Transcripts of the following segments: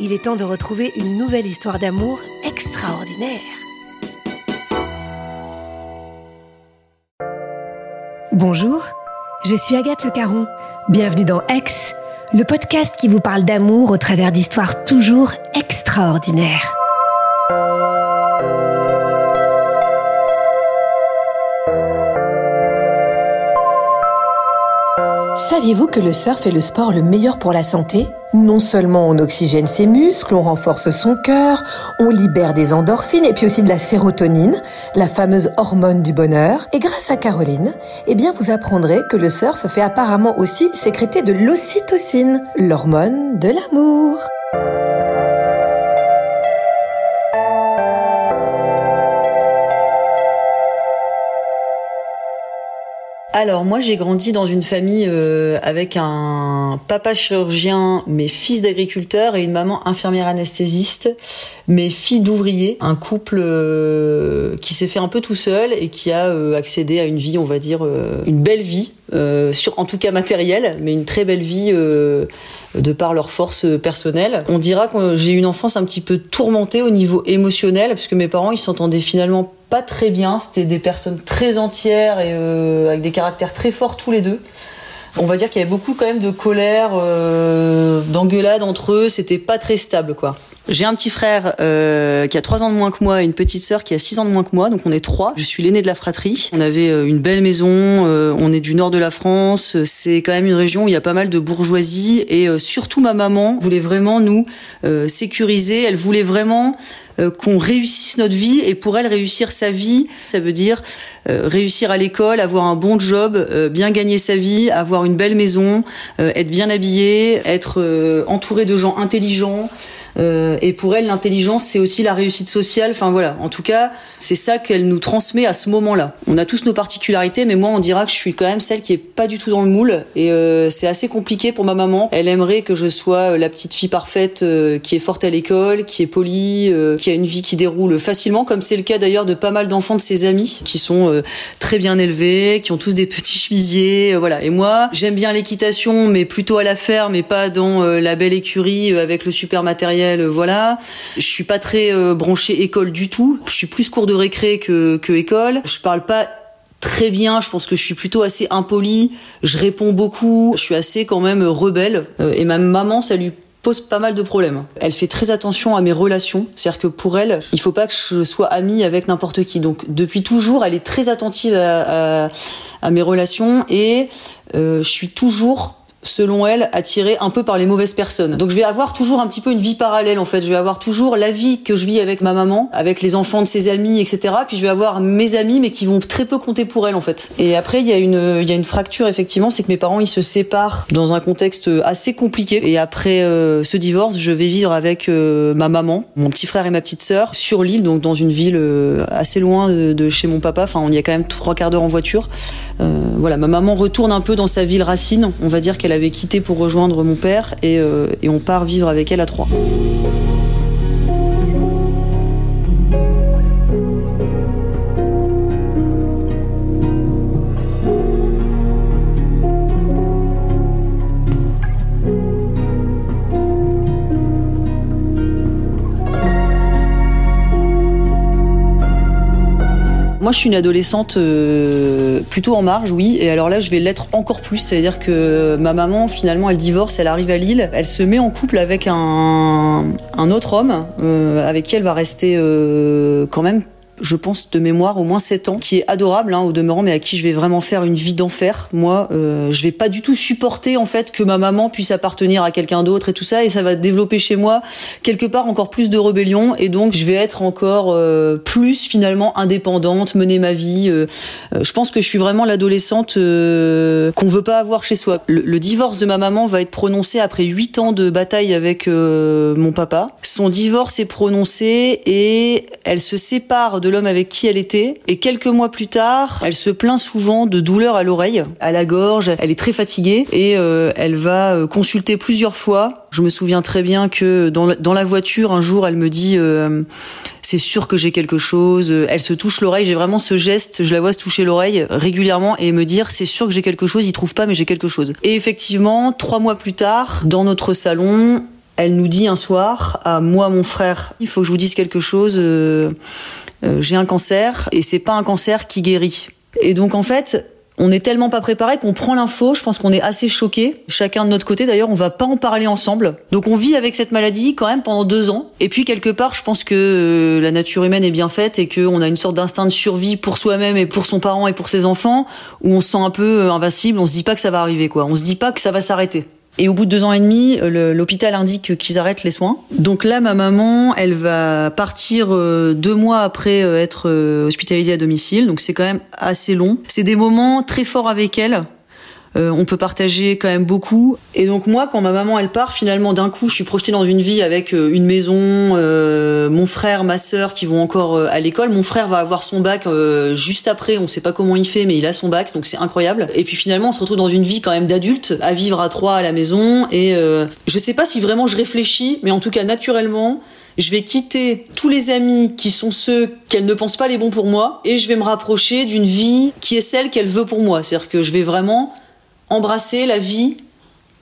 il est temps de retrouver une nouvelle histoire d'amour extraordinaire. Bonjour, je suis Agathe Le Caron. Bienvenue dans Ex, le podcast qui vous parle d'amour au travers d'histoires toujours extraordinaires. Saviez-vous que le surf est le sport le meilleur pour la santé? Non seulement on oxygène ses muscles, on renforce son cœur, on libère des endorphines et puis aussi de la sérotonine, la fameuse hormone du bonheur. Et grâce à Caroline, eh bien vous apprendrez que le surf fait apparemment aussi sécréter de l'ocytocine, l'hormone de l'amour. Alors moi j'ai grandi dans une famille euh, avec un papa chirurgien, mes fils d'agriculteurs et une maman infirmière anesthésiste, mes filles d'ouvriers, un couple euh, qui s'est fait un peu tout seul et qui a euh, accédé à une vie, on va dire, une belle vie, en tout cas matérielle, mais une très belle vie de par leur force personnelle. On dira que j'ai eu une enfance un petit peu tourmentée au niveau émotionnel, parce que mes parents ils s'entendaient finalement pas très bien. C'était des personnes très entières et euh, avec des caractères très forts tous les deux. On va dire qu'il y avait beaucoup quand même de colère, euh, d'engueulade entre eux. C'était pas très stable, quoi. J'ai un petit frère euh, qui a trois ans de moins que moi et une petite sœur qui a six ans de moins que moi, donc on est trois. Je suis l'aîné de la fratrie. On avait euh, une belle maison, on est du nord de la France. C'est quand même une région où il y a pas mal de bourgeoisie et surtout ma maman voulait vraiment nous sécuriser. Elle voulait vraiment qu'on réussisse notre vie et pour elle réussir sa vie, ça veut dire réussir à l'école, avoir un bon job, bien gagner sa vie, avoir une belle maison, être bien habillé, être entouré de gens intelligents. Euh, et pour elle, l'intelligence, c'est aussi la réussite sociale. Enfin voilà, en tout cas, c'est ça qu'elle nous transmet à ce moment-là. On a tous nos particularités, mais moi, on dira que je suis quand même celle qui est pas du tout dans le moule. Et euh, c'est assez compliqué pour ma maman. Elle aimerait que je sois euh, la petite fille parfaite qui est forte à l'école, qui est polie, qui a une vie qui déroule facilement, comme c'est le cas d'ailleurs de pas mal d'enfants de ses amis qui sont très bien élevés, qui ont tous des petits chemisiers, voilà. Et moi, j'aime bien l'équitation, mais plutôt à la ferme, et pas dans la belle écurie avec le super matériel euh, voilà. Je suis pas très euh, branchée école du tout. Je suis plus cours de récré que, que école. Je parle pas très bien, je pense que je suis plutôt assez impoli, je réponds beaucoup, je suis assez quand même rebelle euh, et ma maman ça lui pose pas mal de problèmes. Elle fait très attention à mes relations, c'est-à-dire que pour elle, il faut pas que je sois amie avec n'importe qui. Donc depuis toujours, elle est très attentive à, à, mes relations et je suis toujours selon elle, attirée un peu par les mauvaises personnes. Donc je vais avoir toujours un petit peu une vie parallèle en fait. Je vais avoir toujours la vie que je vis avec ma maman, avec les enfants de ses amis, etc. Puis je vais avoir mes amis, mais qui vont très peu compter pour elle en fait. Et après il y a une il y a une fracture effectivement, c'est que mes parents ils se séparent dans un contexte assez compliqué. Et après euh, ce divorce, je vais vivre avec euh, ma maman, mon petit frère et ma petite sœur sur l'île, donc dans une ville euh, assez loin de, chez mon papa. Enfin on y a quand même trois quarts d'heure en voiture. voilà, ma maman retourne un peu dans sa ville racine. On va dire qu'elle avait quitté pour rejoindre mon père et, euh, et on part vivre avec elle à trois. Moi, je suis une adolescente euh, plutôt en marge, oui. Et alors là, je vais l'être encore plus. C'est-à-dire que ma maman, finalement, elle divorce, elle arrive à Lille, elle se met en couple avec un, un autre homme euh, avec qui elle va rester euh, quand même je pense de mémoire au moins 7 ans, qui est adorable hein, au demeurant, mais à qui je vais vraiment faire une vie d'enfer. Moi, euh, je vais pas du tout supporter en fait que ma maman puisse appartenir à quelqu'un d'autre et tout ça, et ça va développer chez moi quelque part encore plus de rébellion, et donc je vais être encore euh, plus finalement indépendante, mener ma vie. Euh, euh je pense que je suis vraiment l'adolescente euh, qu'on veut pas avoir chez soi. Le, divorce de ma maman va être prononcé après 8 ans de bataille avec mon papa. Son divorce est prononcé et elle se sépare de de l'homme avec qui elle était. Et quelques mois plus tard, elle se plaint souvent de douleurs à l'oreille, à la gorge. Elle est très fatiguée et euh, elle va euh, consulter plusieurs fois. Je me souviens très bien que dans la, voiture, un jour, elle me dit euh, c'est sûr que j'ai quelque chose. Elle se touche l'oreille. J'ai vraiment ce geste. Je la vois se toucher l'oreille régulièrement et me dire c'est sûr que j'ai quelque chose. Il trouve pas, mais j'ai quelque chose. Et effectivement, trois mois plus tard, dans notre salon, elle nous dit un soir à moi, mon frère, il faut que je vous dise quelque chose. Euh, j'ai un cancer et c'est pas un cancer qui guérit. Et donc en fait, on est tellement pas préparé qu'on prend l'info, je pense qu'on est assez choqué, chacun de notre côté d'ailleurs, on va pas en parler ensemble. Donc on vit avec cette maladie quand même pendant deux ans. Et puis quelque part, je pense que euh, la nature humaine est bien faite et qu'on a une sorte d'instinct de survie pour soi-même et pour son parent et pour ses enfants, où on se sent un peu euh, invincible, on se dit pas que ça va arriver quoi, on se dit pas que ça va s'arrêter. Et au bout de deux ans et demi, euh, l'hôpital indique qu'ils arrêtent les soins. Donc là, ma maman, elle va partir euh, deux mois après euh, être hospitalisée à domicile. Donc c'est quand même assez long. C'est des moments très forts avec elle euh, on peut partager quand même beaucoup. Et donc moi, quand ma maman elle part, finalement d'un coup, je suis projetée dans une vie avec euh, une maison, euh, mon frère, ma sœur qui vont encore à l'école. Mon frère va avoir son bac juste après. On sait pas comment il fait, mais il a son bac, donc c'est incroyable. Et puis finalement, on se retrouve dans une vie quand même d'adulte, à vivre à trois à la maison. Et je sais pas si vraiment je réfléchis, mais en tout cas naturellement je vais quitter tous les amis qui sont ceux qu'elle ne pense pas les bons pour moi et je vais me rapprocher d'une vie qui est celle qu'elle veut pour moi. C'est-à-dire que je vais vraiment embrasser la vie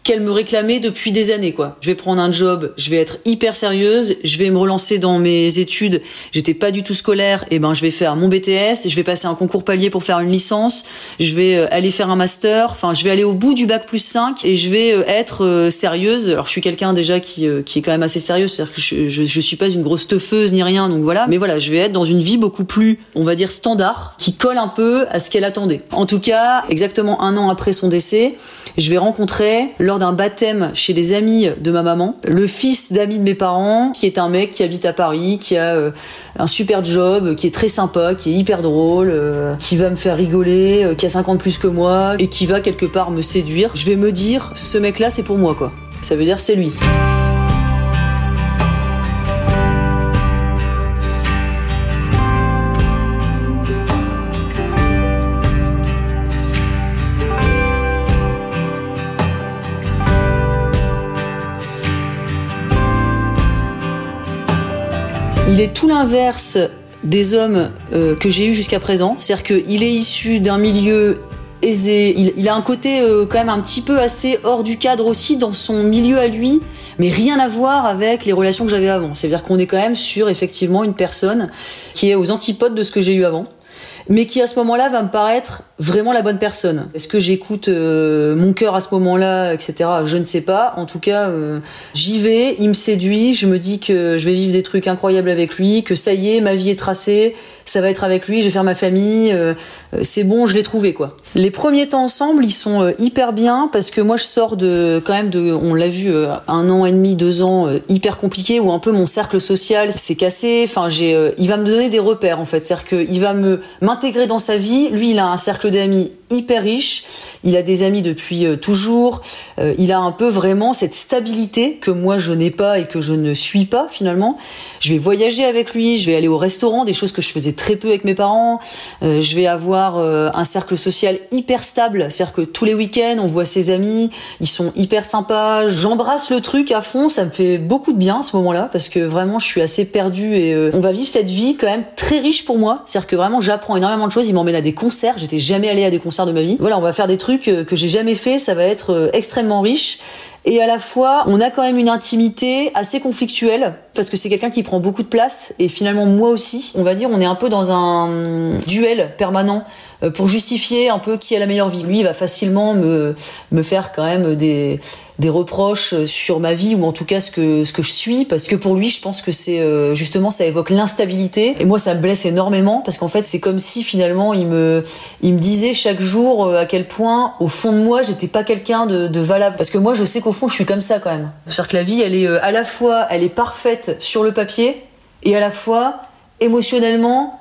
qu'elle me réclamait depuis des années quoi. Je vais prendre un job, je vais être hyper sérieuse, je vais me relancer dans mes études. J'étais pas du tout scolaire, et ben je vais faire mon BTS, je vais passer un concours palier pour faire une licence, je vais euh, aller faire un master, enfin je vais aller au bout du bac plus 5 et je vais euh, être euh, sérieuse. Alors je suis quelqu'un déjà qui qui est quand même assez sérieux, c'est-à-dire que je, je, je suis pas une grosse teufeuse ni rien donc voilà, mais voilà, je vais être dans une vie beaucoup plus on va dire standard qui colle un peu à ce qu'elle attendait. En tout cas, exactement un an après son décès, je vais rencontrer d'un baptême chez des amis de ma maman, le fils d'amis de mes parents, qui est un mec qui habite à Paris, qui a euh, un super job, qui est très sympa, qui est hyper drôle, euh, qui va me faire rigoler, euh, qui a 50 plus que moi, et qui va quelque part me séduire. Je vais me dire, ce mec-là, c'est pour moi, quoi. Ça veut dire, c'est lui. Il est tout l'inverse des hommes euh, que j'ai eu jusqu'à présent. C'est-à-dire qu'il est issu d'un milieu aisé. Il, a un côté euh, quand même un petit peu assez hors du cadre aussi dans son milieu à lui, mais rien à voir avec les relations que j'avais avant. C'est-à-dire qu'on est quand même sur effectivement une personne qui est aux antipodes de ce que j'ai eu avant. Mais qui à ce moment-là va me paraître vraiment la bonne personne. Est-ce que j'écoute euh, mon cœur à ce moment-là, etc. Je ne sais pas. En tout cas, euh, j'y vais, il me séduit, je me dis que je vais vivre des trucs incroyables avec lui, que ça y est, ma vie est tracée, ça va être avec lui, je vais faire ma famille, euh, c'est bon, je l'ai trouvé quoi. Les premiers temps ensemble, ils sont hyper bien parce que moi je sors de quand même de, on l'a vu, un an et demi, deux ans hyper compliqué où un peu mon cercle social s'est cassé. Enfin, j'ai, il va me donner des repères en fait, c'est-à-dire qu'il va me m'intégrer dans sa vie. Lui, il a un cercle d'amis hyper riche. Il a des amis depuis euh, toujours. Euh, il a un peu vraiment cette stabilité que moi je n'ai pas et que je ne suis pas finalement. Je vais voyager avec lui, je vais aller au restaurant, des choses que je faisais très peu avec mes parents. Euh, je vais avoir un cercle social hyper stable, c'est-à-dire que tous les week-ends on voit ses amis, ils sont hyper sympas. J'embrasse le truc à fond, ça me fait beaucoup de bien à ce moment-là parce que vraiment je suis assez perdue et on va vivre cette vie quand même très riche pour moi. C'est-à-dire que vraiment j'apprends énormément de choses. Il m'emmène à des concerts, j'étais jamais allée à des concerts de ma vie. Voilà, on va faire des trucs euh, que j'ai jamais fait, ça va être euh, extrêmement riche. Et à la fois, on a quand même une intimité assez conflictuelle parce que c'est quelqu'un qui prend beaucoup de place et finalement moi aussi. On va dire, on est un peu dans un duel permanent pour justifier un peu qui a la meilleure vie. Lui, il va facilement me, me faire quand même des, des reproches sur ma vie ou en tout cas ce que ce que je suis parce que pour lui je pense que c'est euh, justement ça évoque l'instabilité. Et moi ça me blesse énormément parce qu'en fait c'est comme si finalement il me il me disait chaque jour euh, à quel point au fond de moi j'étais pas quelqu'un de, de, valable. Parce que moi je sais qu'au fond je suis comme ça quand même. C'est-à-dire que la vie elle est à la fois elle est parfaite sur le papier et à la fois émotionnellement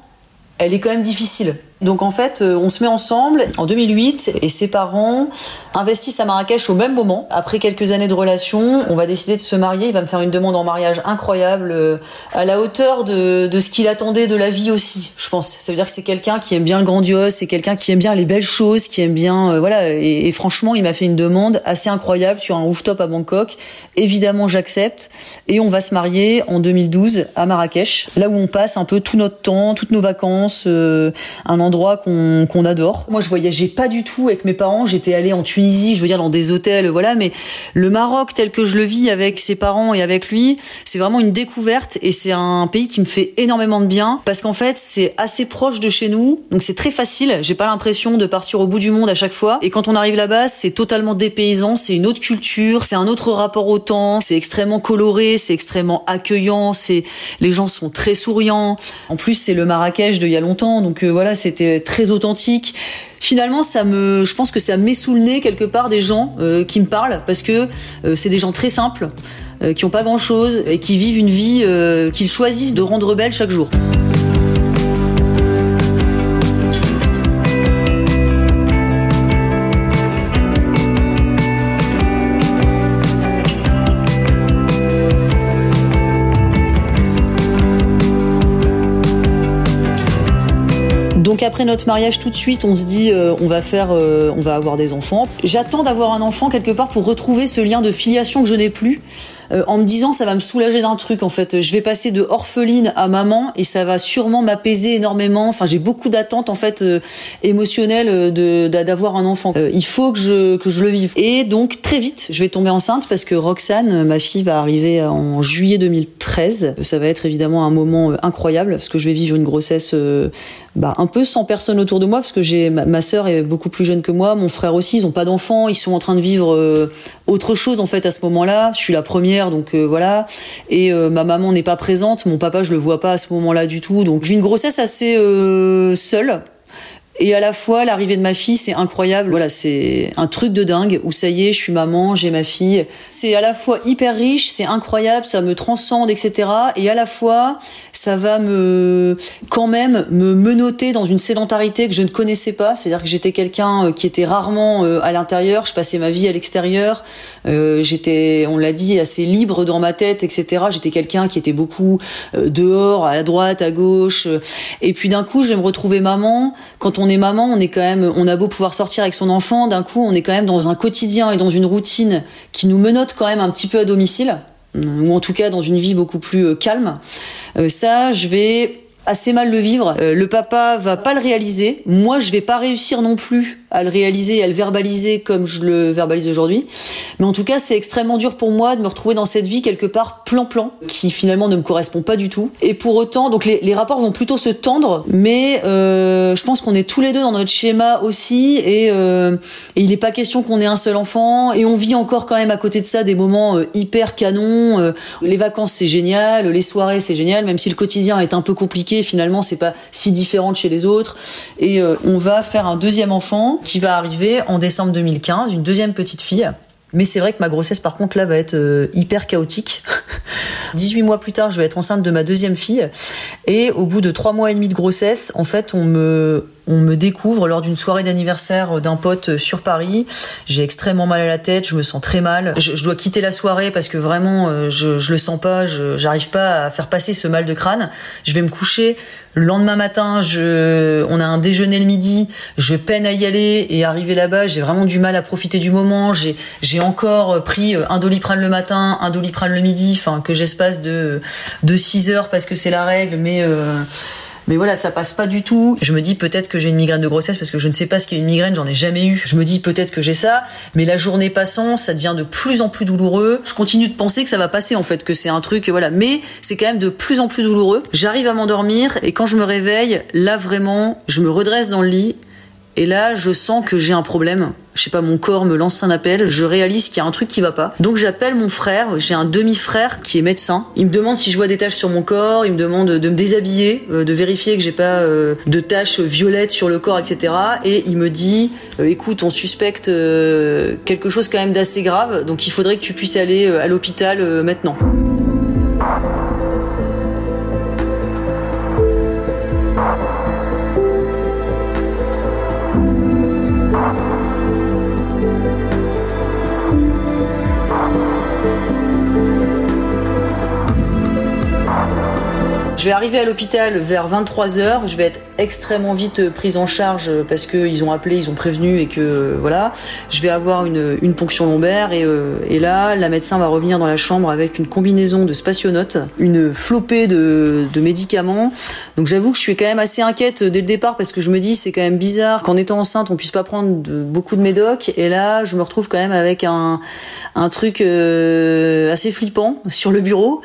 elle est quand même difficile donc en fait, euh, on se met ensemble en 2008 et ses parents investissent à Marrakech au même moment. Après quelques années de relation, on va décider de se marier. Il va me faire une demande en mariage incroyable, euh, à la hauteur de, ce qu'il attendait de la vie aussi, je pense. Ça veut dire que c'est quelqu'un qui aime bien le grandiose, c'est quelqu'un qui aime bien les belles choses, qui aime bien, euh, voilà. Et, et, franchement, il m'a fait une demande assez incroyable sur un rooftop à Bangkok. Évidemment, j'accepte et on va se marier en 2012 à Marrakech, là où on passe un peu tout notre temps, toutes nos vacances, un endroit endroit qu'on adore. Moi, je voyageais pas du tout avec mes parents. J'étais allée en Tunisie, je veux dire dans des hôtels, voilà. Mais le Maroc, tel que je le vis avec ses parents et avec lui, c'est vraiment une découverte et c'est un pays qui me fait énormément de bien parce qu'en fait, c'est assez proche de chez nous, donc c'est très facile. J'ai pas l'impression de partir au bout du monde à chaque fois. Et quand on arrive là-bas, c'est totalement dépaysant. C'est une autre culture, c'est un autre rapport au temps. C'est extrêmement coloré, c'est extrêmement accueillant. C'est les gens sont très souriants. En plus, c'est le Marrakech d'il y a longtemps, donc euh, voilà, c'était très authentique. Finalement, ça me, je pense que ça met sous le nez quelque part des gens euh, qui me parlent parce que euh, c'est des gens très simples, euh, qui ont pas grand chose et qui vivent une vie qu'ils choisissent de rendre belle chaque jour. Donc après notre mariage tout de suite, on se dit euh, on va faire, euh, on va avoir des enfants. J'attends d'avoir un enfant quelque part pour retrouver ce lien de filiation que je n'ai plus. Euh, en me disant ça va me soulager d'un truc en fait. Je vais passer de orpheline à maman et ça va sûrement m'apaiser énormément. Enfin, j'ai beaucoup d'attentes en fait émotionnelles de d'avoir un enfant. il faut que je que je le vive. Et donc très vite, je vais tomber enceinte parce que Roxane, ma fille, va arriver en juillet 2013. Ça va être évidemment un moment incroyable parce que je vais vivre une grossesse bah, un peu sans personne autour de moi parce que j'ai ma, ma sœur est beaucoup plus jeune que moi, mon frère aussi, ils ont pas d'enfants, ils sont en train de vivre autre chose en fait à ce moment-là. Je suis la première donc euh, voilà. Et euh, ma maman n'est pas présente, mon papa je le vois pas à ce moment-là du tout. Donc j'ai une grossesse assez euh, seule et à la fois, l'arrivée de ma fille, c'est incroyable. Voilà, c'est un truc de dingue où ça y est, je suis maman, j'ai ma fille. C'est à la fois hyper riche, c'est incroyable, ça me transcende, etc. Et à la fois, ça va me, quand même, me menoter dans une sédentarité que je ne connaissais pas. C'est-à-dire que j'étais quelqu'un euh, qui était rarement euh, à l'intérieur. Je passais ma vie à l'extérieur. Euh, j'étais, on l'a dit, assez libre dans ma tête, etc. J'étais quelqu'un qui était beaucoup dehors, à droite, à gauche. Et puis d'un coup, je vais me retrouver maman quand on on est maman, on est quand même, on a beau pouvoir sortir avec son enfant, d'un coup, on est quand même dans un quotidien et dans une routine qui nous menote quand même un petit peu à domicile, ou en tout cas dans une vie beaucoup plus euh, calme. Euh, ça, je vais assez mal le vivre. Euh, le papa va pas le réaliser. Moi, je vais pas réussir non plus à le réaliser, à le verbaliser comme je le verbalise aujourd'hui. Mais en tout cas, c'est extrêmement dur pour moi de me retrouver dans cette vie quelque part plan-plan, qui finalement ne me correspond pas du tout. Et pour autant, donc les, les rapports vont plutôt se tendre, mais euh, je pense qu'on est tous les deux dans notre schéma aussi, et, euh, et il n'est pas question qu'on ait un seul enfant, et on vit encore quand même à côté de ça des moments euh, hyper canons. Euh, les vacances, c'est génial, les soirées, c'est génial, même si le quotidien est un peu compliqué, finalement, c'est pas si différent chez les autres. Et euh, on va faire un deuxième enfant qui va arriver en décembre 2015, une deuxième petite fille. Mais c'est vrai que ma grossesse, par contre, là, va être euh, hyper chaotique. 18 mois plus tard, je vais être enceinte de ma deuxième fille. Et au bout de 3 mois et demi de grossesse, en fait, on me, on me découvre lors d'une soirée d'anniversaire d'un pote sur Paris. J'ai extrêmement mal à la tête, je me sens très mal. Je, dois quitter la soirée parce que vraiment, euh, je, je le sens pas, j'arrive pas à faire passer ce mal de crâne. Je vais me coucher. Le lendemain matin, on a un déjeuner le midi, je peine à y aller et arriver là-bas, j'ai vraiment du mal à profiter du moment. J'ai, encore pris un doliprane le matin, un doliprane le midi, enfin que j'espace de de 6 heures parce que c'est la règle, mais euh, mais voilà, ça passe pas du tout. Je me dis peut-être que j'ai une migraine de grossesse parce que je ne sais pas ce qu'est une migraine, j'en ai jamais eu. Je me dis peut-être que j'ai ça, mais la journée passant, ça devient de plus en plus douloureux. Je continue de penser que ça va passer en fait, que c'est un truc, voilà. Mais c'est quand même de plus en plus douloureux. J'arrive à m'endormir et quand je me réveille, là vraiment, je me redresse dans le lit et là, je sens que j'ai un problème. Je sais pas, mon corps me lance un appel, je réalise qu'il y a un truc qui va pas. Donc j'appelle mon frère, j'ai un demi-frère qui est médecin. Il me demande si je vois des taches sur mon corps, il me demande de me déshabiller, euh, de vérifier que j'ai pas euh, de taches violettes sur le corps, etc. Et il me dit, euh, écoute, on suspecte quelque chose quand même d'assez grave, donc il faudrait que tu puisses aller à l'hôpital maintenant. Je vais arriver à l'hôpital vers 23h, je vais être extrêmement vite prise en charge parce qu'ils ont appelé, ils ont prévenu et que voilà, je vais avoir une, une ponction lombaire et, euh, et, là, la médecin va revenir dans la chambre avec une combinaison de spationautes, une flopée de, de médicaments. Donc j'avoue que je suis quand même assez inquiète dès le départ parce que je me dis c'est quand même bizarre qu'en étant enceinte on puisse pas prendre de, beaucoup de médocs et là je me retrouve quand même avec un, un truc euh, assez flippant sur le bureau.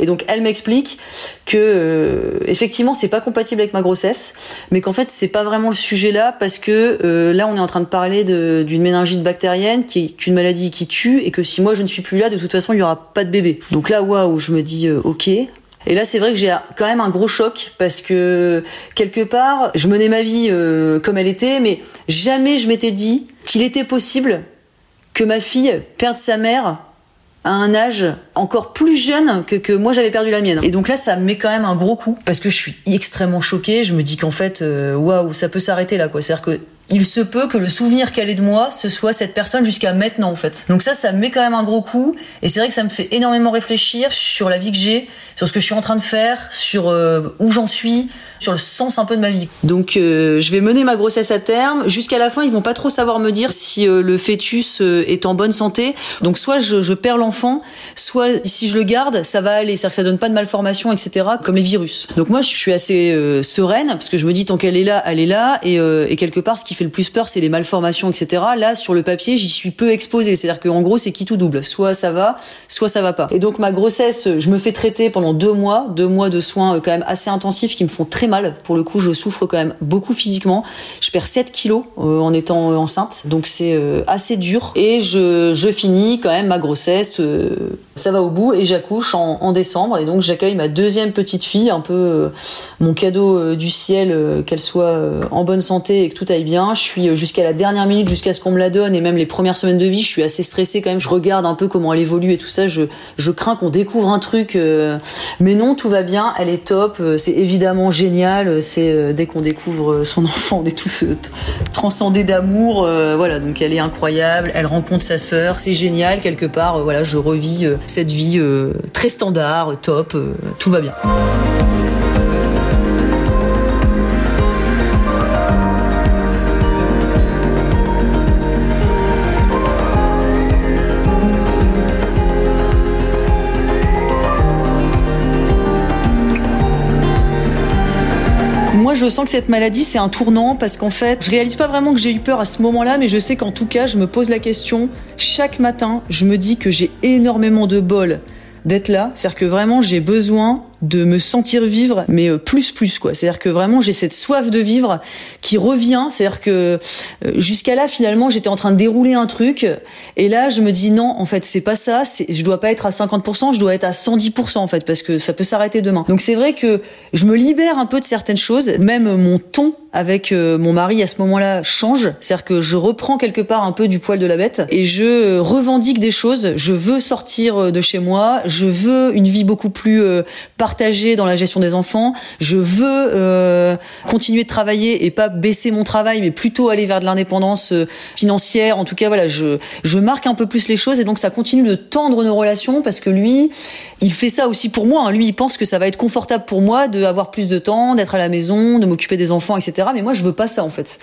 Et donc elle m'explique que euh, effectivement c'est pas compatible avec ma grossesse, mais qu'en fait c'est pas vraiment le sujet là parce que euh, là on est en train de parler d'une méningite bactérienne qui est une maladie qui tue et que si moi je ne suis plus là de toute façon il y aura pas de bébé. Donc là waouh je me dis euh, ok. Et là, c'est vrai que j'ai quand même un gros choc parce que quelque part, je menais ma vie euh, comme elle était, mais jamais je m'étais dit qu'il était possible que ma fille perde sa mère à un âge encore plus jeune que, que moi j'avais perdu la mienne. Et donc là, ça me met quand même un gros coup parce que je suis extrêmement choquée. Je me dis qu'en fait, euh, waouh, ça peut s'arrêter là, quoi. C'est-à-dire que il se peut que le souvenir qu'elle ait de moi, ce soit cette personne jusqu'à maintenant en fait. Donc ça, ça me met quand même un gros coup, et c'est vrai que ça me fait énormément réfléchir sur la vie que j'ai, sur ce que je suis en train de faire, sur euh, où j'en suis, sur le sens un peu de ma vie. Donc euh, je vais mener ma grossesse à terme. Jusqu'à la fin, ils vont pas trop savoir me dire si euh, le fœtus est en bonne santé. Donc soit je, perds l'enfant, soit si je le garde, ça va aller. C'est-à-dire que ça donne pas de malformation, etc. Comme les virus. Donc moi, je suis assez sereine parce que je me dis tant qu'elle est là, elle est là, et, et quelque part, ce qui fait le plus peur, c'est les malformations, etc. Là, sur le papier, j'y suis peu exposée. C'est-à-dire qu'en gros, c'est qui tout double. Soit ça va, soit ça va pas. Et donc ma grossesse, je me fais traiter pendant deux mois, deux mois de soins quand même assez intensifs qui me font très mal. Pour le coup, je souffre quand même beaucoup physiquement. Je perds 7 kilos euh, en étant euh, enceinte, donc c'est euh, assez dur. Et je, finis quand même ma grossesse. ça va au bout et j'accouche en, décembre. Et donc j'accueille ma deuxième petite fille, un peu mon cadeau du ciel, qu'elle soit en bonne santé et que tout aille bien. Je suis jusqu'à la dernière minute, jusqu'à ce qu'on me la donne, et même les premières semaines de vie, je suis assez stressée quand même. Je regarde un peu comment elle évolue et tout ça. Je, crains qu'on découvre un truc, mais non, tout va bien. Elle est top. C'est évidemment génial. C'est dès qu'on découvre son enfant, on est tous transcendés d'amour. voilà, donc elle est incroyable. Elle rencontre sa sœur. C'est génial quelque part. voilà, je revis cette vie très standard, top. tout va bien. Je sens que cette maladie, c'est un tournant parce qu'en fait, je réalise pas vraiment que j'ai eu peur à ce moment-là, mais je sais qu'en tout cas, je me pose la question chaque matin. Je me dis que j'ai énormément de bol d'être là. C'est-à-dire que vraiment, j'ai besoin de me sentir vivre, mais euh, plus plus quoi. C'est-à-dire que vraiment j'ai cette soif de vivre qui revient. C'est-à-dire que euh, jusqu'à là finalement j'étais en train de dérouler un truc et là je me dis non en fait c'est pas ça. Je dois pas être à 50%, je dois être à 110% en fait parce que ça peut s'arrêter demain. Donc c'est vrai que je me libère un peu de certaines choses. Même mon ton avec euh, mon mari à ce moment-là change. C'est-à-dire que je reprends quelque part un peu du poil de la bête et je revendique des choses. Je veux sortir de chez moi. Je veux une vie beaucoup plus dans la gestion des enfants. Je veux euh, continuer de travailler et pas baisser mon travail, mais plutôt aller vers de l'indépendance euh, financière. En tout cas, voilà, je marque un peu plus les choses et donc ça continue de tendre nos relations parce que lui, il fait ça aussi pour moi. Hein. Lui, il pense que ça va être confortable pour moi d'avoir plus de temps, d'être à la maison, de m'occuper des enfants, etc. Mais moi, je veux pas ça en fait.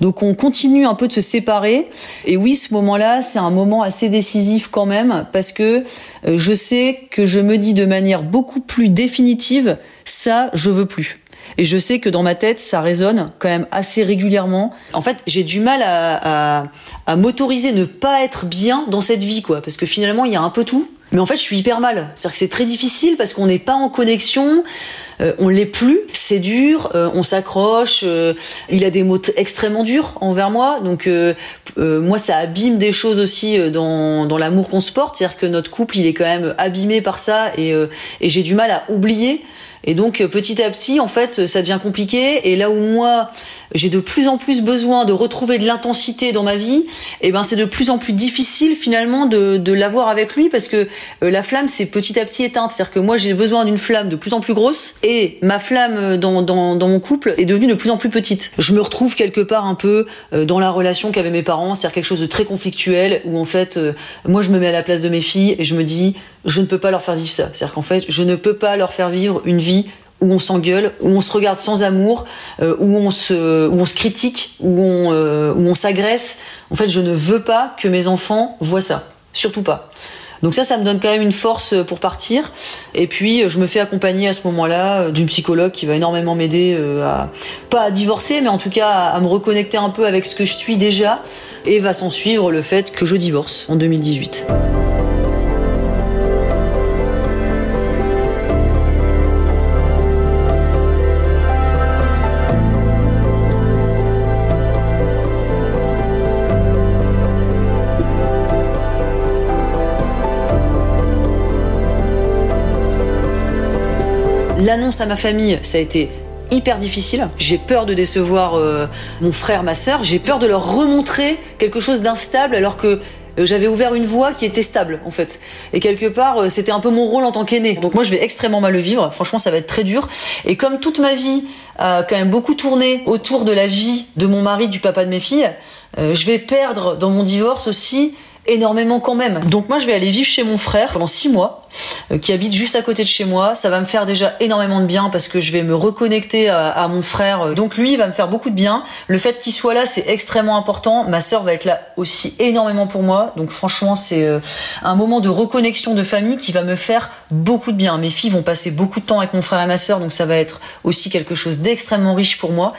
Donc, on continue un peu de se séparer. Et oui, ce moment-là, c'est un moment assez décisif quand même parce que euh, je sais que je me dis de manière beaucoup plus définitive, ça, je veux plus. Et je sais que dans ma tête, ça résonne quand même assez régulièrement. En fait, j'ai du mal à, à, à m'autoriser ne pas être bien dans cette vie, quoi. Parce que finalement, il y a un peu tout. Mais en fait, je suis hyper mal. C'est-à-dire que c'est très difficile parce qu'on n'est pas en connexion. Euh, on l'est plus, c'est dur, euh, on s'accroche. Euh, il a des mots extrêmement durs envers moi, donc moi ça abîme des choses aussi dans, dans l'amour qu'on se porte. C'est-à-dire que notre couple il est quand même abîmé par ça et, et j'ai du mal à oublier et donc euh, petit à petit, en fait, ça devient compliqué. Et là où moi, j'ai de plus en plus besoin de retrouver de l'intensité dans ma vie, et eh ben c'est de plus en plus difficile finalement de, de l'avoir avec lui parce que euh, la flamme c'est petit à petit éteinte. C'est-à-dire que moi j'ai besoin d'une flamme de plus en plus grosse et ma flamme euh, dans, dans, dans, mon couple est devenue de plus en plus petite. Je me retrouve quelque part un peu dans la relation qu'avaient mes parents, c'est-à-dire quelque chose de très conflictuel où en fait moi je me mets à la place de mes filles et je me dis je ne peux pas leur faire vivre ça. C'est-à-dire qu'en fait, je ne peux pas leur faire vivre une vie où on s'engueule, où on se regarde sans amour, euh, où on se, où on se critique, où on, euh, où on s'agresse. En fait, je ne veux pas que mes enfants voient ça. Surtout pas. Donc ça, ça me donne quand même une force pour partir. Et puis, je me fais accompagner à ce moment-là d'une psychologue qui va énormément m'aider à, pas à divorcer, mais en tout cas à me reconnecter un peu avec ce que je suis déjà. Et va s'en suivre le fait que je divorce en 2018. À ma famille, ça a été hyper difficile. J'ai peur de décevoir euh, mon frère, ma sœur. J'ai peur de leur remontrer quelque chose d'instable alors que euh, j'avais ouvert une voie qui était stable en fait. Et quelque part, euh, c'était un peu mon rôle en tant qu'aîné. Donc moi, je vais extrêmement mal le vivre. Franchement, ça va être très dur. Et comme toute ma vie a quand même beaucoup tourné autour de la vie de mon mari, du papa de mes filles, je vais perdre dans mon divorce aussi énormément quand même. Donc moi je vais aller vivre chez mon frère pendant six mois, qui habite juste à côté de chez moi. Ça va me faire déjà énormément de bien parce que je vais me reconnecter à, mon frère. Donc lui il va me faire beaucoup de bien. Le fait qu'il soit là c'est extrêmement important. Ma sœur va être là aussi énormément pour moi. Donc franchement c'est euh, un moment de reconnexion de famille qui va me faire beaucoup de bien. Mes filles vont passer beaucoup de temps avec mon frère et ma sœur donc ça va être aussi quelque chose d'extrêmement riche pour moi.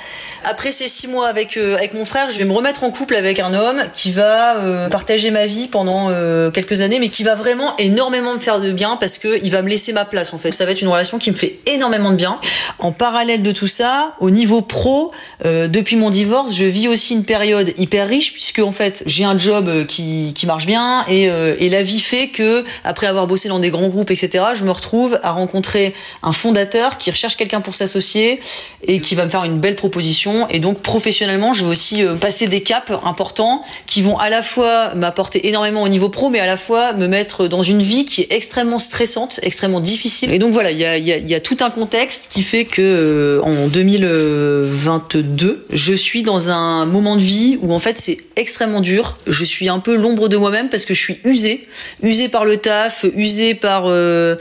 Après ces six mois avec euh, avec mon frère, je vais me remettre en couple avec un homme qui va partager ma vie pendant euh, quelques années, mais qui va vraiment énormément me faire de bien parce que il va me laisser ma place en fait. Ça va être une relation qui me fait énormément de bien. En parallèle de tout ça, au niveau pro, euh, depuis mon divorce, je vis aussi une période hyper riche puisque en fait j'ai un job euh, qui, qui marche bien et, et la vie fait que après avoir bossé dans des grands groupes etc, je me retrouve à rencontrer un fondateur qui recherche quelqu'un pour s'associer et qui va me faire une belle proposition et donc professionnellement je vais aussi passer des caps importants qui vont à la fois m'apporter énormément au niveau pro, mais à la fois me mettre dans une vie qui est extrêmement stressante, extrêmement difficile. Et donc voilà, il y a, tout un contexte qui fait que euh, en 2022, je suis dans un moment de vie où en fait c'est extrêmement dur. Je suis un peu l'ombre de moi-même parce que je suis usée, usée par le taf, usée par euh,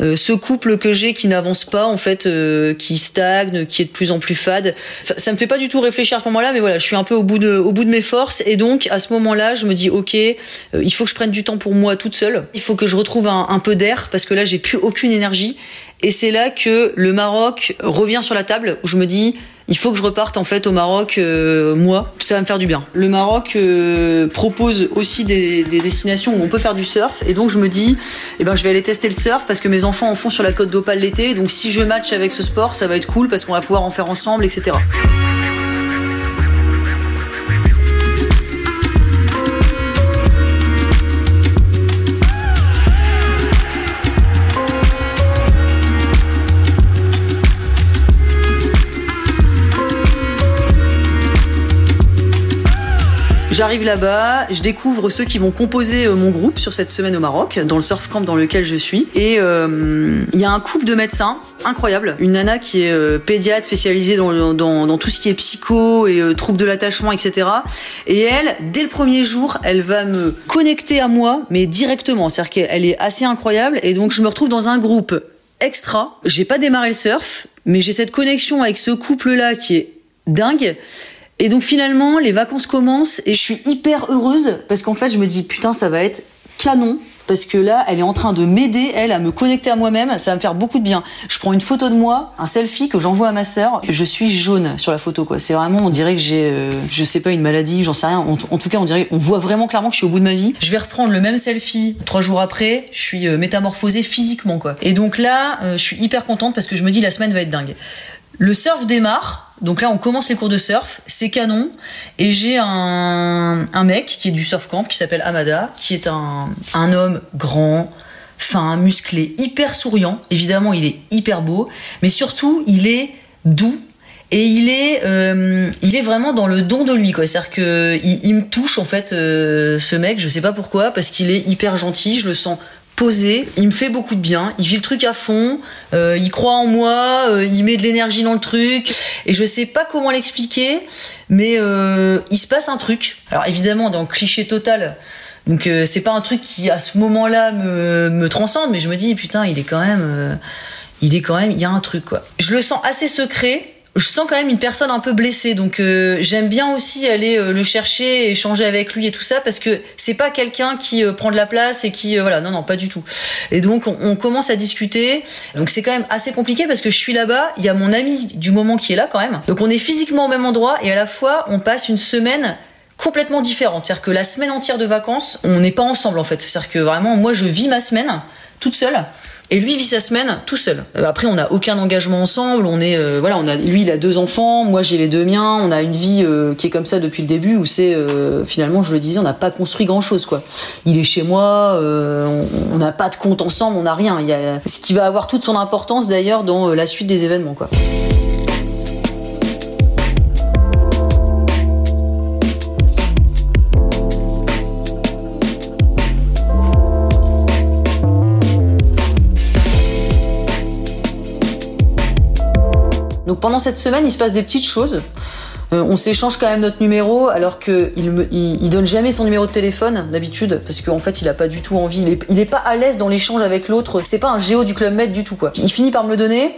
euh, ce couple que j'ai qui n'avance pas en fait, qui stagne, qui est de plus en plus fade. Ça me fait pas du tout réfléchir à ce moment-là, mais voilà, je suis un peu au bout de, mes forces et donc à ce moment-là, je me dis ok, il faut que je prenne du temps pour moi toute seule. Il faut que je retrouve un, peu parce que là, j'ai plus aucune énergie. Et c'est là que le Maroc revient sur la table où je me dis, il faut que je reparte en fait au Maroc, euh, moi, ça va me faire du bien. Le Maroc euh, propose aussi des, des, destinations où on peut faire du surf, et donc je me dis, eh ben je vais aller tester le surf parce que mes enfants en font sur la côte d'Opale l'été, donc si je match avec ce sport, ça va être cool parce qu'on va pouvoir en faire ensemble, etc. J'arrive là-bas, je découvre ceux qui vont composer euh, mon groupe sur cette semaine au Maroc, dans le surf camp dans lequel je suis. Et euh, il y a un couple de médecins incroyable. Une nana qui est euh, pédiatre spécialisée dans, tout ce qui est psycho et euh, troubles de l'attachement, etc. Et elle, dès le premier jour, elle va me connecter à moi, mais directement. C'est-à-dire qu'elle est assez incroyable. Et donc je me retrouve dans un groupe extra. J'ai pas démarré le surf, mais j'ai cette connexion avec ce couple-là qui est dingue. Et donc finalement, les vacances commencent et je suis hyper heureuse parce qu'en fait, je me dis putain, ça va être canon parce que là, elle est en train de m'aider, elle, à me connecter à moi-même. Ça va me faire beaucoup de bien. Je prends une photo de moi, un selfie que j'envoie à ma sœur. Je suis jaune sur la photo, quoi. C'est vraiment, on dirait que j'ai, euh, je sais pas, une maladie, j'en sais rien. En, tout cas, on dirait, on voit vraiment clairement que je suis au bout de ma vie. Je vais reprendre le même selfie trois jours après. Je suis euh, métamorphosée physiquement, quoi. Et donc là, euh, je suis hyper contente parce que je me dis la semaine va être dingue. Le surf démarre. Donc là, on commence les cours de surf, c'est canon. Et j'ai un, mec qui est du surf camp, qui s'appelle Amada, qui est un, homme grand, fin, musclé, hyper souriant. Évidemment, il est hyper beau, mais surtout, il est doux. Et il est, euh, il est vraiment dans le don de lui, quoi. C'est-à-dire que il, il, me touche en fait, euh, ce mec. Je sais pas pourquoi, parce qu'il est hyper gentil. Je le sens posé, il me fait beaucoup de bien, il vit le truc à fond, euh, il croit en moi, euh, il met de l'énergie dans le truc, et je sais pas comment l'expliquer, mais euh, il se passe un truc. Alors évidemment, dans le cliché total, donc euh, c'est pas un truc qui à ce moment-là me, me transcende, mais je me dis putain, il est quand même, euh, il est quand même, il y a un truc quoi. Je le sens assez secret, je sens quand même une personne un peu blessée donc euh, j'aime bien aussi aller euh, le chercher échanger avec lui et tout ça parce que c'est pas quelqu'un qui euh, prend de la place et qui voilà non non pas du tout. Et donc on, on commence à discuter. Donc c'est quand même assez compliqué parce que je suis là-bas il y a mon ami du moment qui est là quand même. Donc on est physiquement au même endroit et à la fois on passe une semaine complètement différente. C'est-à-dire que la semaine entière de vacances on n'est pas ensemble en fait. C'est-à-dire que vraiment moi je vis ma semaine toute seule et lui vit sa semaine tout seul. Après, on n'a aucun engagement ensemble. On est, euh, voilà, on a, lui, il a deux enfants, moi j'ai les deux miens. On a une vie euh, qui est comme ça depuis le début, où c'est euh, finalement, je le disais, on n'a pas construit grand chose, quoi. Il est chez moi, on n'a pas de compte ensemble, on n'a rien. Il y a ce qui va avoir toute son importance d'ailleurs dans la suite des événements, quoi. Pendant cette semaine, il se passe des petites choses. Euh, on s'échange quand même notre numéro alors que il, il, donne jamais son numéro de téléphone d'habitude parce qu'en fait il a pas du tout envie. Il est, il est pas à l'aise dans l'échange avec l'autre. C'est pas un géo du club med du tout quoi. Il finit par me le donner.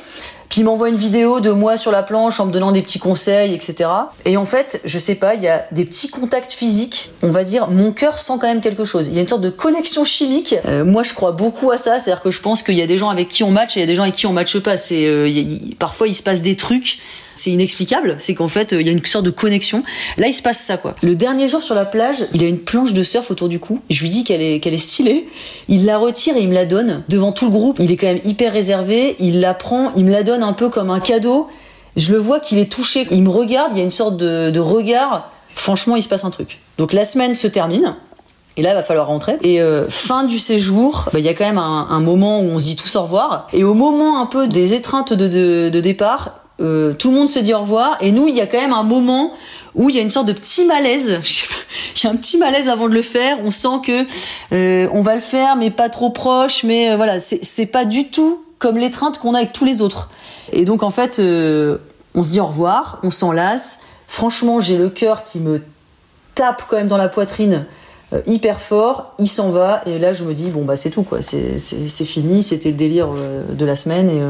Puis il m'envoie une vidéo de moi sur la planche en me donnant des petits conseils, etc. Et en fait, je sais pas, il y a des petits contacts physiques. On va dire, mon cœur sent quand même quelque chose. Il y a une sorte de connexion chimique. Euh, moi, je crois beaucoup à ça. C'est-à-dire que je pense qu'il y a des gens avec qui on match et il y a des gens avec qui on matche pas. C'est, euh, parfois il se passe des trucs c'est inexplicable, c'est qu'en fait il y a une sorte de connexion. Là il se passe ça quoi. Le dernier jour sur la plage, il a une planche de surf autour du cou. Je lui dis qu'elle est qu'elle est stylée. Il la retire et il me la donne devant tout le groupe. Il est quand même hyper réservé. Il la prend, il me la donne un peu comme un cadeau. Je le vois qu'il est touché. Il me regarde, il y a une sorte de, regard. Franchement, il se passe un truc. Donc la semaine se termine. Et là, il va falloir rentrer. Et euh, fin du séjour, il bah, y a quand même un, moment où on se dit tous au revoir. Et au moment un peu des étreintes de, de départ, euh, tout le monde se dit au revoir. Et nous il y a quand même un moment où il y a une sorte de petit malaise. Il y a un petit malaise avant de le faire. On sent que euh, on va le faire mais pas trop proche. Mais euh, voilà c'est pas du tout comme l'étreinte qu'on a avec tous les autres. Et donc en fait on se dit au revoir. On s'enlace. Franchement j'ai le cœur qui me tape quand même dans la poitrine hyper fort, il s'en va. Et là je me dis bon bah c'est tout quoi, c'est fini, c'était le délire de la semaine. Et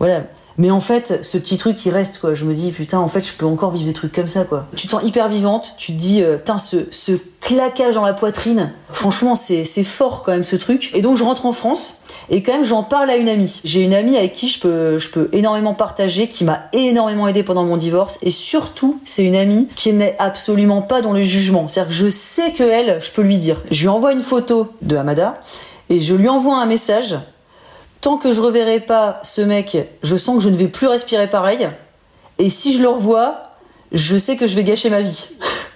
voilà Mais en fait, ce petit truc qui reste, quoi. Je me dis, putain, en fait, je peux encore vivre des trucs comme ça, quoi. Tu te sens hyper vivante, tu te dis, euh, putain, ce, ce claquage dans la poitrine, franchement, c'est, c'est fort quand même ce truc. Et donc, je rentre en France, et quand même, j'en parle à une amie. J'ai une amie avec qui je peux, je peux énormément partager, qui m'a énormément aidé pendant mon divorce, et surtout, c'est une amie qui n'est absolument pas dans le jugement. C'est-à-dire que je sais que elle, je peux lui dire. Je lui envoie une photo de Hamada, et je lui envoie un message tant que je reverrai pas ce mec, je sens que je ne vais plus respirer pareil. Et si je le revois, je sais que je vais gâcher ma vie.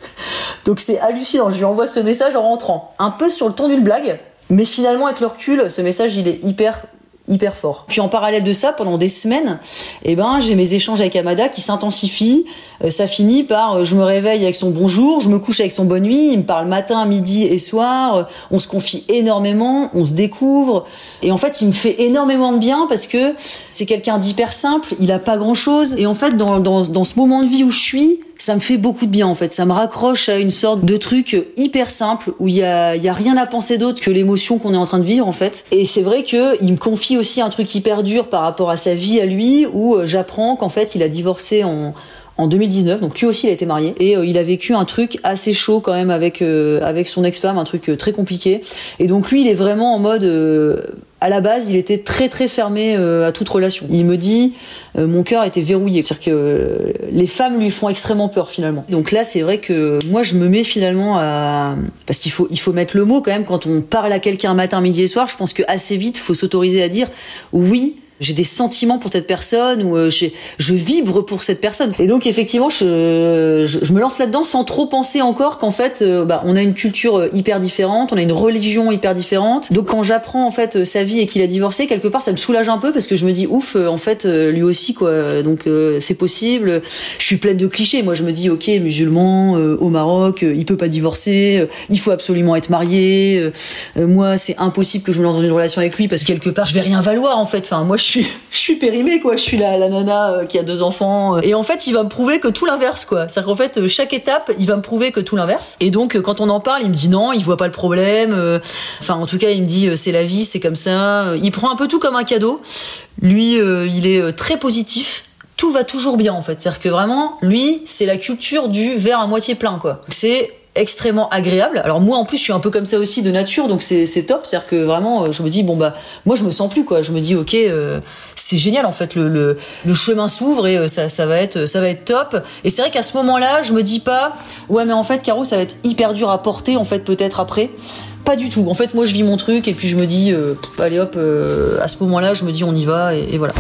Donc c'est hallucinant. Je lui envoie ce message en rentrant. Un peu sur le ton d'une blague. Mais finalement, avec le recul, ce message, il est hyper hyper fort. Puis en parallèle de ça, pendant des semaines, eh ben j'ai mes échanges avec Amada qui s'intensifient. Euh, ça finit par euh, je me réveille avec son bonjour, je me couche avec son bonne nuit, il me parle matin, midi et soir. Euh, on se confie énormément, on se découvre et en fait il me fait énormément de bien parce que c'est quelqu'un d'hyper simple, il a pas grand chose et en fait dans, dans, dans ce moment de vie où je suis, ça me fait beaucoup de bien en fait. Ça me raccroche à une sorte de truc hyper simple où il y a, y a rien à penser d'autre que l'émotion qu'on est en train de vivre en fait. Et c'est vrai que il me confie aussi un truc hyper dur par rapport à sa vie à lui où euh, j'apprends qu'en fait il a divorcé en en 2019. Donc lui aussi, il a été marié et euh, il a vécu un truc assez chaud quand même avec euh, avec son ex-femme, un truc très compliqué. Et donc lui, il est vraiment en mode à la base, il était très très fermé à toute relation. Il me dit mon cœur était verrouillé, c'est-à-dire que les femmes lui font extrêmement peur finalement. Donc là, c'est vrai que moi je me mets finalement à parce qu'il faut il faut mettre le mot quand même quand on parle à quelqu'un matin, midi et soir, je pense que assez vite, faut s'autoriser à dire oui, j'ai des sentiments pour cette personne ou euh, je vibre pour cette personne. Et donc effectivement, je, je, me lance là-dedans sans trop penser encore qu'en fait, euh, bah, on a une culture euh, hyper différente, on a une religion hyper différente. Donc quand j'apprends en fait sa vie et qu'il a divorcé, quelque part, ça me soulage un peu parce que je me dis ouf, en fait, lui aussi quoi. Donc c'est possible. Je suis pleine de clichés. Moi, je me dis ok, musulman au Maroc, il peut pas divorcer, il faut absolument être marié. moi, c'est impossible que je me lance dans une relation avec lui parce que quelque part, je vais rien valoir en fait. Enfin, moi, je je suis périmée, quoi. Je suis la, la nana euh, qui a deux enfants. Et en fait, il va me prouver que tout l'inverse, quoi. C'est-à-dire qu'en fait, chaque étape, il va me prouver que tout l'inverse. Et donc, quand on en parle, il me dit non, il voit pas le problème. Euh, enfin, en tout cas, il me dit euh, c'est la vie, c'est comme ça. Il prend un peu tout comme un cadeau. Lui, il est très positif tout va toujours bien en fait. C'est-à-dire que vraiment, lui, c'est la culture du verre à moitié plein quoi. C'est extrêmement agréable. Alors moi en plus je suis un peu comme ça aussi de nature donc c'est top, c'est-à-dire que vraiment euh, je me dis bon bah moi je me sens plus quoi, je me dis OK euh, c'est génial en fait le, le, le chemin s'ouvre et euh, ça, ça va être ça va être top et c'est vrai qu'à ce moment-là, je me dis pas ouais mais en fait Caro ça va être hyper dur à porter en fait peut-être après. Pas du tout. En fait, moi, je vis mon truc et puis je me dis, allez hop, à ce moment-là, je me dis, on y va et voilà.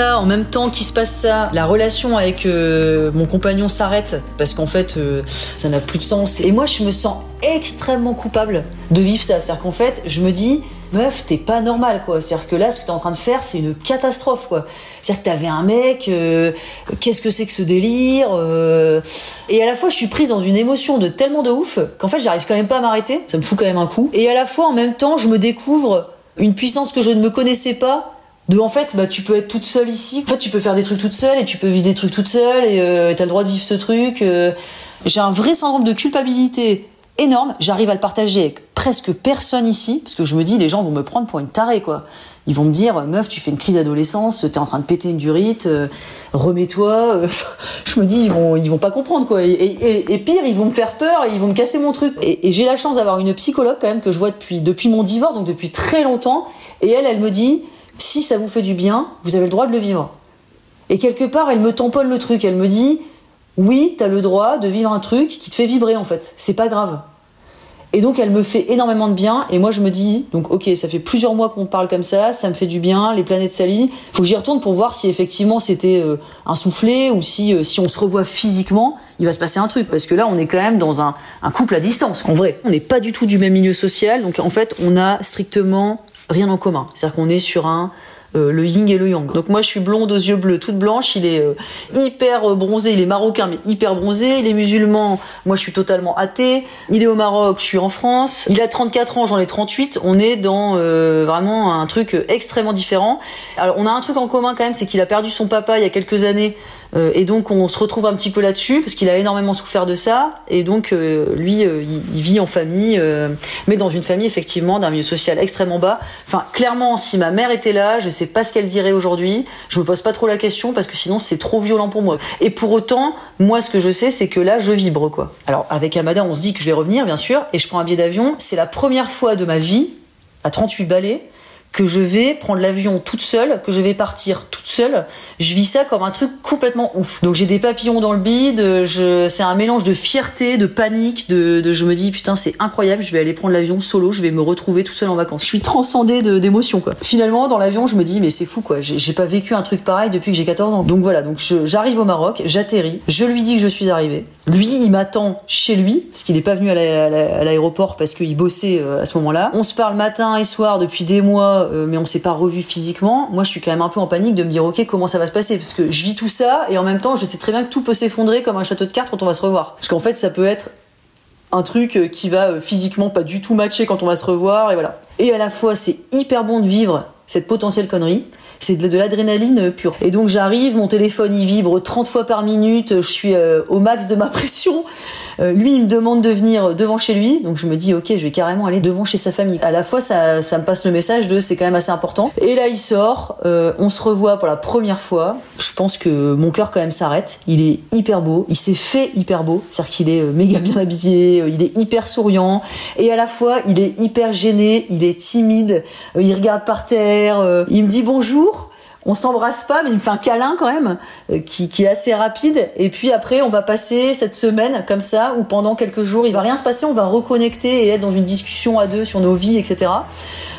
En même temps qu'il se passe ça, la relation avec euh, mon compagnon s'arrête parce qu'en fait, euh, ça n'a plus de sens. Et moi, je me sens extrêmement coupable de vivre ça. C'est-à-dire qu'en fait, je me dis, meuf, t'es pas normal, quoi. C'est-à-dire que là, ce que t'es en train de faire, c'est une catastrophe, quoi. C'est-à-dire que t'avais un mec, euh, qu'est-ce que c'est que ce délire Et à la fois, je suis prise dans une émotion de tellement de ouf qu'en fait, j'arrive quand même pas à m'arrêter. Ça me fout quand même un coup. Et à la fois, en même temps, je me découvre une puissance que je ne me connaissais pas de en fait bah tu peux être toute seule ici. En fait tu peux faire des trucs toute seule et tu peux vivre des trucs toute seule et euh, t'as le droit de vivre ce truc euh. j'ai un vrai syndrome de culpabilité énorme. J'arrive à le partager avec presque personne ici parce que je me dis les gens vont me prendre pour une tarée quoi. Ils vont me dire meuf tu fais une crise d'adolescence t'es en train de péter une durite euh, remets-toi je me dis ils vont ils vont pas comprendre quoi. Et, pire ils vont me faire peur et ils vont me casser mon truc. Et, et j'ai la chance d'avoir une psychologue quand même que je vois depuis depuis mon divorce donc depuis très longtemps. Et elle elle me dit si ça vous fait du bien, vous avez le droit de le vivre. Et quelque part, elle me tamponne le truc. Elle me dit, oui, t'as le droit de vivre un truc qui te fait vibrer en fait. C'est pas grave. Et donc elle me fait énormément de bien et moi je me dis donc ok ça fait plusieurs mois qu'on parle comme ça ça me fait du bien les planètes s'allient faut que j'y retourne pour voir si effectivement c'était euh, un soufflé ou si euh, si on se revoit physiquement il va se passer un truc parce que là on est quand même dans un, un couple à distance en vrai on n'est pas du tout du même milieu social donc en fait on a strictement rien en commun. C'est-à-dire qu'on est sur un euh, le yin et le yang. Donc moi je suis blonde aux yeux bleus, toute blanche, il est euh, hyper euh, bronzé, il est marocain mais hyper bronzé, il est musulman, moi je suis totalement athée, il est au Maroc, je suis en France, il a 34 ans, j'en ai 38, on est dans vraiment un truc extrêmement différent. Alors on a un truc en commun quand même, c'est qu'il a perdu son papa il y a quelques années et donc on se retrouve un petit peu là-dessus parce qu'il a énormément souffert de ça. Et donc lui, il, vit en famille, mais dans une famille effectivement d'un milieu social extrêmement bas. Enfin, clairement, si ma mère était là, je pas ce qu'elle dirait aujourd'hui. Je me pose pas trop la question parce que sinon c'est trop violent pour moi. Et pour autant, moi, ce que je sais, c'est que là, je vibre quoi. Alors avec Amada, on se dit que je vais revenir, bien sûr, et je prends un billet d'avion. C'est la première fois de ma vie à 38 balais que je vais prendre l'avion toute seule, que je vais partir toute seule. Je vis ça comme un truc complètement ouf. Donc j'ai des papillons dans le bide, je... c'est un mélange de fierté, de panique, de, je me dis putain c'est incroyable, je vais aller prendre l'avion solo, je vais me retrouver tout seul en vacances. Je suis transcendée d'émotions quoi. Finalement dans l'avion je me dis mais c'est fou quoi, j'ai pas vécu un truc pareil depuis que j'ai 14 ans. Donc voilà, donc j'arrive au Maroc, j'atterris, je lui dis que je suis arrivée. Lui il m'attend chez lui, parce qu'il est pas venu à l'aéroport parce qu'il bossait euh, à ce moment-là. On se parle matin et soir depuis des mois euh, mais on s'est pas revu physiquement, moi je suis quand même un peu en panique de me dire ok comment ça va se passer? Parce que je vis tout ça et en même temps je sais très bien que tout peut s'effondrer comme un château de cartes quand on va se revoir. Parce qu'en fait ça peut être un truc euh, qui va euh, physiquement pas du tout matcher quand on va se revoir et voilà. Et à la fois c'est hyper bon de vivre cette potentielle connerie c'est de, l'adrénaline pure. Et donc j'arrive, mon téléphone il vibre 30 fois par minute, je suis euh, au max de ma pression. Euh, lui il me demande de venir devant chez lui, donc je me dis ok je vais carrément aller devant chez sa famille. À la fois ça, ça me passe le message de c'est quand même assez important. Et là il sort, euh, on se revoit pour la première fois. Je pense que mon cœur quand même s'arrête. Il est hyper beau, il s'est fait hyper beau, c'est-à-dire qu'il est méga bien habillé, il est hyper souriant et à la fois il est hyper gêné, il est timide, il regarde par terre, il me dit bonjour on s'embrasse pas, mais il me fait un câlin quand même, euh, qui, qui, est assez rapide. Et puis après, on va passer cette semaine comme ça, où pendant quelques jours, il va rien se passer, on va reconnecter et être dans une discussion à deux sur nos vies, etc.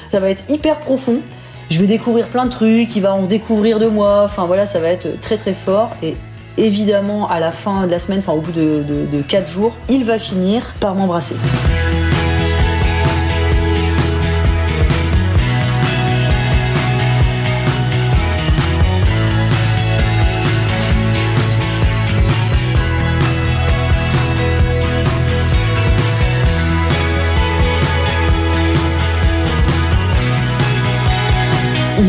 Ça va être hyper profond. Je vais découvrir plein de trucs, il va en découvrir de moi. Enfin voilà, ça va être très très fort. Et évidemment, à la fin de la semaine, enfin au bout de, de, de quatre jours, il va finir par m'embrasser.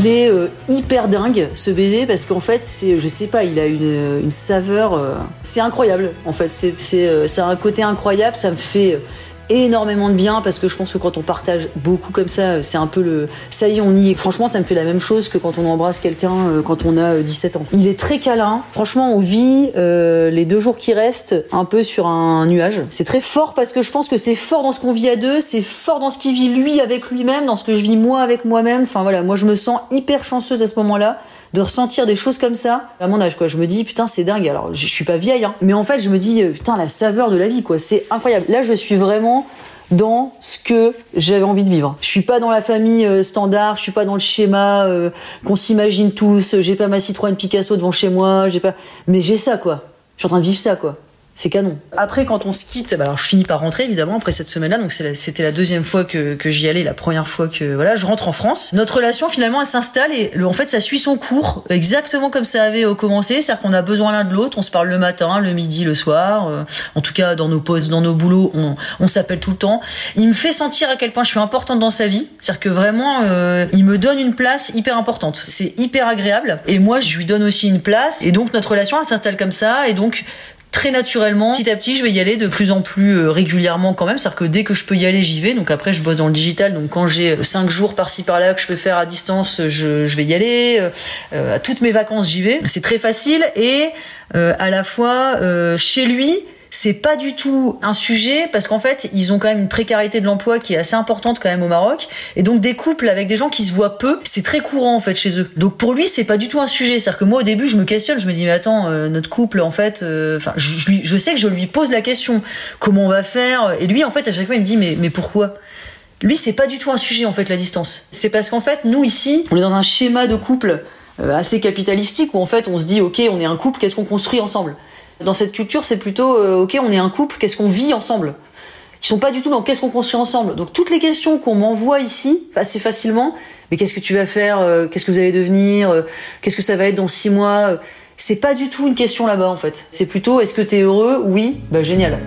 Il est euh, hyper dingue ce baiser parce qu'en fait c'est je sais pas il a une, saveur euh, c'est incroyable en fait. C'est c'est euh, un côté incroyable ça me fait énormément de bien parce que je pense que quand on partage beaucoup comme ça, c'est un peu le ça y est, on y est. Franchement, ça me fait la même chose que quand on embrasse quelqu'un euh, quand on a 17 euh, ans. Il est très câlin. Franchement, on vit euh, les deux jours qui restent un peu sur un nuage. C'est très fort parce que je pense que c'est fort dans ce qu'on vit à deux, c'est fort dans ce qu'il vit lui avec lui-même, dans ce que je vis moi avec moi-même. Enfin voilà, moi je me sens hyper chanceuse à ce moment-là de ressentir des choses comme ça à mon âge quoi. Je me dis putain c'est dingue. Alors je suis pas vieille hein, mais en fait je me dis euh, putain la saveur de la vie quoi. C'est incroyable. Là je suis vraiment dans ce que j'avais envie de vivre. Je suis pas dans la famille euh, standard, je suis pas dans le schéma euh, qu'on s'imagine tous. J'ai pas ma Citroën Picasso devant chez moi, j'ai pas, mais j'ai ça quoi. Je suis en train de vivre ça quoi c'est canon. Après, quand on se quitte, bah alors je finis par rentrer évidemment après cette semaine-là. Donc c'était la deuxième fois que, que j'y allais, la première fois que voilà, je rentre en France. Notre relation finalement elle s'installe et en fait ça suit son cours exactement comme ça avait euh, commencé. C'est-à-dire qu'on a besoin l'un de l'autre. On se parle le matin, le midi, le soir. Euh, en tout cas dans nos pauses, dans nos boulots, on, on s'appelle tout le temps. Il me fait sentir à quel point je suis importante dans sa vie. C'est-à-dire que vraiment, euh, il me donne une place hyper importante. C'est hyper agréable et moi je lui donne aussi une place. Et donc notre relation elle s'installe comme ça et donc très naturellement, petit à petit, je vais y aller de plus en plus euh, régulièrement quand même. C'est-à-dire que dès que je peux y aller, j'y vais. Donc après, je bosse dans le digital. Donc quand j'ai euh, cinq jours par-ci par-là que je peux faire à distance, je, je vais y aller. Euh, à toutes mes vacances, j'y vais. C'est très facile et à la fois chez lui c'est pas du tout un sujet parce qu'en fait, ils ont quand même une précarité de l'emploi qui est assez importante quand même au Maroc. Et donc des couples avec des gens qui se voient peu, c'est très courant en fait chez eux. Donc pour lui, c'est pas du tout un sujet. C'est-à-dire que moi au début, je me questionne, je me dis mais attends, euh, notre couple en fait, euh, je sais que je lui pose la question, comment on va faire? Et lui en fait à chaque fois il me dit mais mais pourquoi? Lui, c'est pas du tout un sujet en fait la distance. C'est parce qu'en fait, nous ici, on est dans un schéma de couple euh, assez capitalistique où en fait on se dit ok, on est un couple, qu'est-ce qu'on construit ensemble? Dans cette culture, c'est plutôt, euh, ok, on est un couple, qu'est-ce qu'on vit ensemble? Ils sont pas du tout dans qu'est-ce qu'on construit ensemble. Donc toutes les questions qu'on m'envoie ici assez facilement, mais qu'est-ce que tu vas faire, euh, qu'est-ce que vous allez devenir, euh, qu'est-ce que ça va être dans six mois, c'est pas du tout une question là-bas en fait. C'est plutôt est-ce que tu es heureux? Oui, bah génial.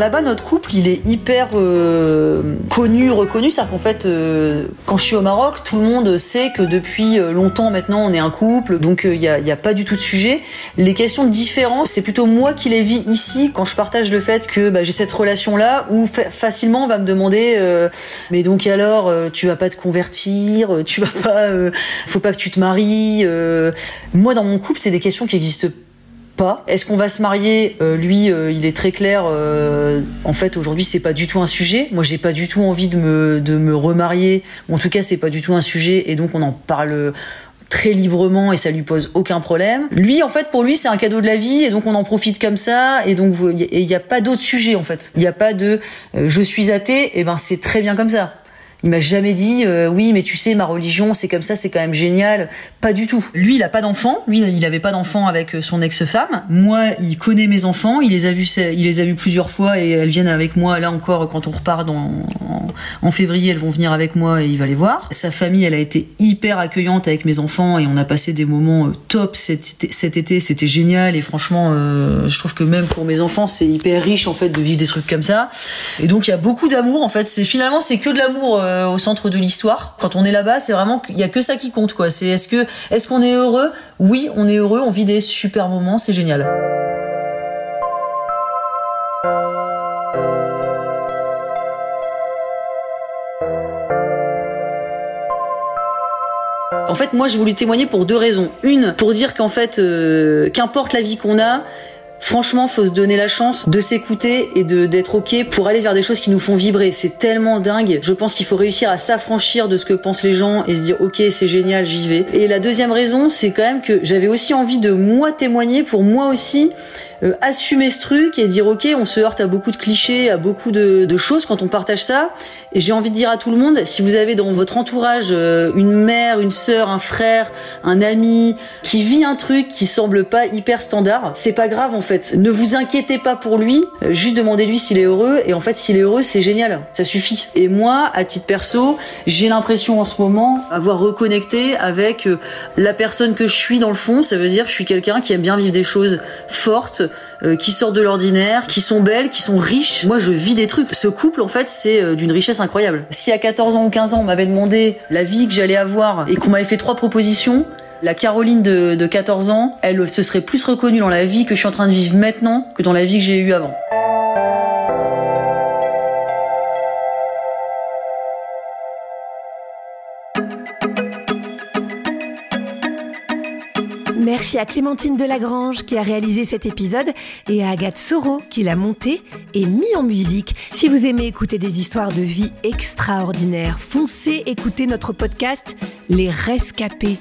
Là-bas, notre couple, il est hyper euh, connu, reconnu. C'est-à-dire qu'en fait, euh, quand je suis au Maroc, tout le monde sait que depuis euh, longtemps maintenant, on est un couple. Donc, il n'y a, y a, pas du tout de sujet. Les questions de différence, c'est plutôt moi qui les vis ici quand je partage le fait que bah, j'ai cette relation-là où facilement on va me demander mais donc alors, tu vas pas te convertir, tu vas pas, faut pas que tu te maries. moi, dans mon couple, c'est des questions qui existent est-ce qu'on va se marier euh, Lui, euh, il est très clair. Euh, en fait, aujourd'hui, c'est pas du tout un sujet. Moi, j'ai pas du tout envie de me de me remarier. En tout cas, c'est pas du tout un sujet, et donc on en parle très librement et ça lui pose aucun problème. Lui, en fait, pour lui, c'est un cadeau de la vie et donc on en profite comme ça et donc il n'y a pas d'autre sujet en fait. Il n'y a pas de je suis athée, et ben c'est très bien comme ça. Il m'a jamais dit euh, oui, mais tu sais, ma religion, c'est comme ça, c'est quand même génial. Pas du tout. Lui, il a pas d'enfant. Lui, il avait pas d'enfant avec euh, son ex-femme. Moi, il connaît mes enfants. Il les a vus, il les a vus plusieurs fois et elles viennent avec moi. Là encore, quand on repart dans, en, février, elles vont venir avec moi et il va les voir. Sa famille, elle a été hyper accueillante avec mes enfants et on a passé des moments euh, top cet, cet été. C'était génial et franchement, je trouve que même pour mes enfants, c'est hyper riche en fait de vivre des trucs comme ça. Et donc, il y a beaucoup d'amour en fait. C'est finalement, c'est que de l'amour au centre de l'histoire. Quand on est là-bas, c'est vraiment qu'il y a que ça qui compte, quoi. C'est est-ce que est-ce qu'on est heureux? Oui, on est heureux. On vit des super moments. C'est génial. En fait, moi, je voulais témoigner pour deux raisons. Une, pour dire qu'en fait, euh, qu'importe la vie qu'on a, Franchement, faut se donner la chance de s'écouter et d'être ok pour aller vers des choses qui nous font vibrer. C'est tellement dingue. Je pense qu'il faut réussir à s'affranchir de ce que pensent les gens et se dire ok, c'est génial, j'y vais. Et la deuxième raison, c'est quand même que j'avais aussi envie de moi témoigner pour moi aussi euh, assumer ce truc et dire ok, on se heurte à beaucoup de clichés, à beaucoup de, de choses quand on partage ça. Et j'ai envie de dire à tout le monde, si vous avez dans votre entourage euh, une mère, une sœur, un frère, un ami qui vit un truc qui semble pas hyper standard, c'est pas grave en fait. Ne vous inquiétez pas pour lui, euh, juste demandez-lui s'il est heureux. Et en fait, s'il est heureux, c'est génial, ça suffit. Et moi, à titre perso, j'ai l'impression en ce moment avoir reconnecté avec la personne que je suis dans le fond. Ça veut dire que je suis quelqu'un qui aime bien vivre des choses fortes euh, qui sortent de l'ordinaire, qui sont belles, qui sont riches. Moi, je vis des trucs. Ce couple, en fait, c'est euh, d'une richesse incroyable. Si à 14 ans ou 15 ans, on m'avait demandé la vie que j'allais avoir et qu'on m'avait fait trois propositions, la Caroline de, de 14 ans, elle se serait plus reconnue dans la vie que je suis en train de vivre maintenant que dans la vie que j'ai eue avant. Merci à Clémentine Delagrange qui a réalisé cet épisode et à Agathe Soro qui l'a monté et mis en musique. Si vous aimez écouter des histoires de vie extraordinaires, foncez écouter notre podcast Les Rescapés.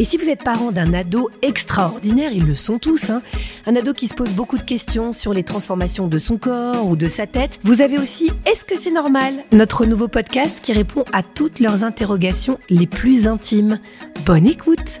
Et si vous êtes parent d'un ado extraordinaire, ils le sont tous, hein, un ado qui se pose beaucoup de questions sur les transformations de son corps ou de sa tête, vous avez aussi Est-ce que c'est normal? Notre nouveau podcast qui répond à toutes leurs interrogations les plus intimes. Bonne écoute